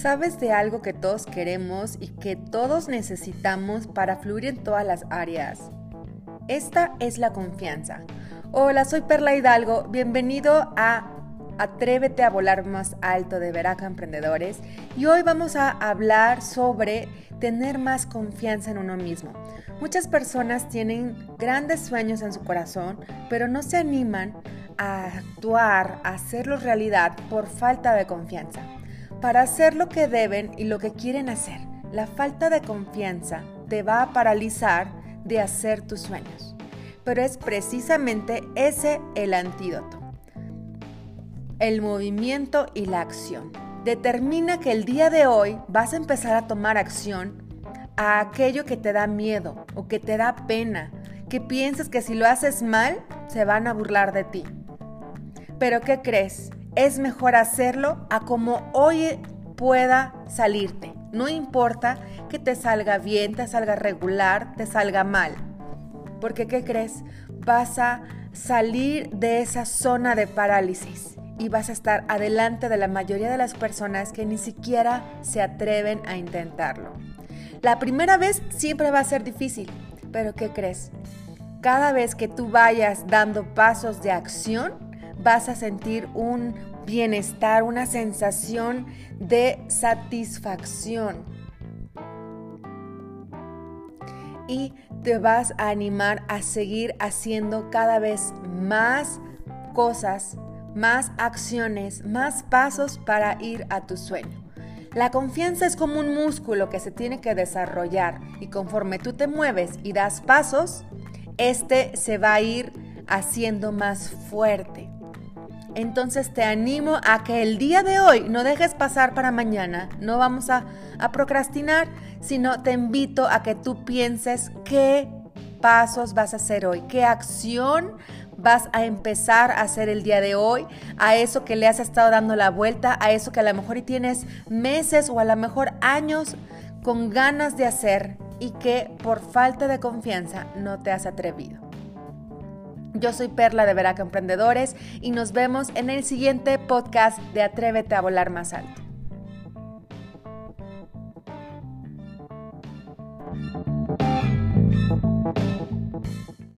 ¿Sabes de algo que todos queremos y que todos necesitamos para fluir en todas las áreas? Esta es la confianza. Hola, soy Perla Hidalgo. Bienvenido a Atrévete a volar más alto de Veraca Emprendedores y hoy vamos a hablar sobre tener más confianza en uno mismo. Muchas personas tienen grandes sueños en su corazón, pero no se animan a actuar, a hacerlos realidad por falta de confianza. Para hacer lo que deben y lo que quieren hacer, la falta de confianza te va a paralizar de hacer tus sueños. Pero es precisamente ese el antídoto el movimiento y la acción. Determina que el día de hoy vas a empezar a tomar acción a aquello que te da miedo o que te da pena, que piensas que si lo haces mal se van a burlar de ti. Pero ¿qué crees? Es mejor hacerlo a como hoy pueda salirte. No importa que te salga bien, te salga regular, te salga mal. Porque ¿qué crees? Vas a salir de esa zona de parálisis y vas a estar adelante de la mayoría de las personas que ni siquiera se atreven a intentarlo. La primera vez siempre va a ser difícil, pero ¿qué crees? Cada vez que tú vayas dando pasos de acción, vas a sentir un bienestar, una sensación de satisfacción. Y te vas a animar a seguir haciendo cada vez más cosas más acciones, más pasos para ir a tu sueño. La confianza es como un músculo que se tiene que desarrollar y conforme tú te mueves y das pasos, este se va a ir haciendo más fuerte. Entonces te animo a que el día de hoy no dejes pasar para mañana, no vamos a, procrastinar, sino te invito a que tú pienses qué pasos vas a hacer hoy, qué acción vas a empezar a hacer el día de hoy, a eso que le has estado dando la vuelta, a eso que a lo mejor tienes meses o a lo mejor años con ganas de hacer y que por falta de confianza no te has atrevido. Yo soy Perla de Veraca Emprendedores y nos vemos en el siguiente podcast de Atrévete a volar más alto.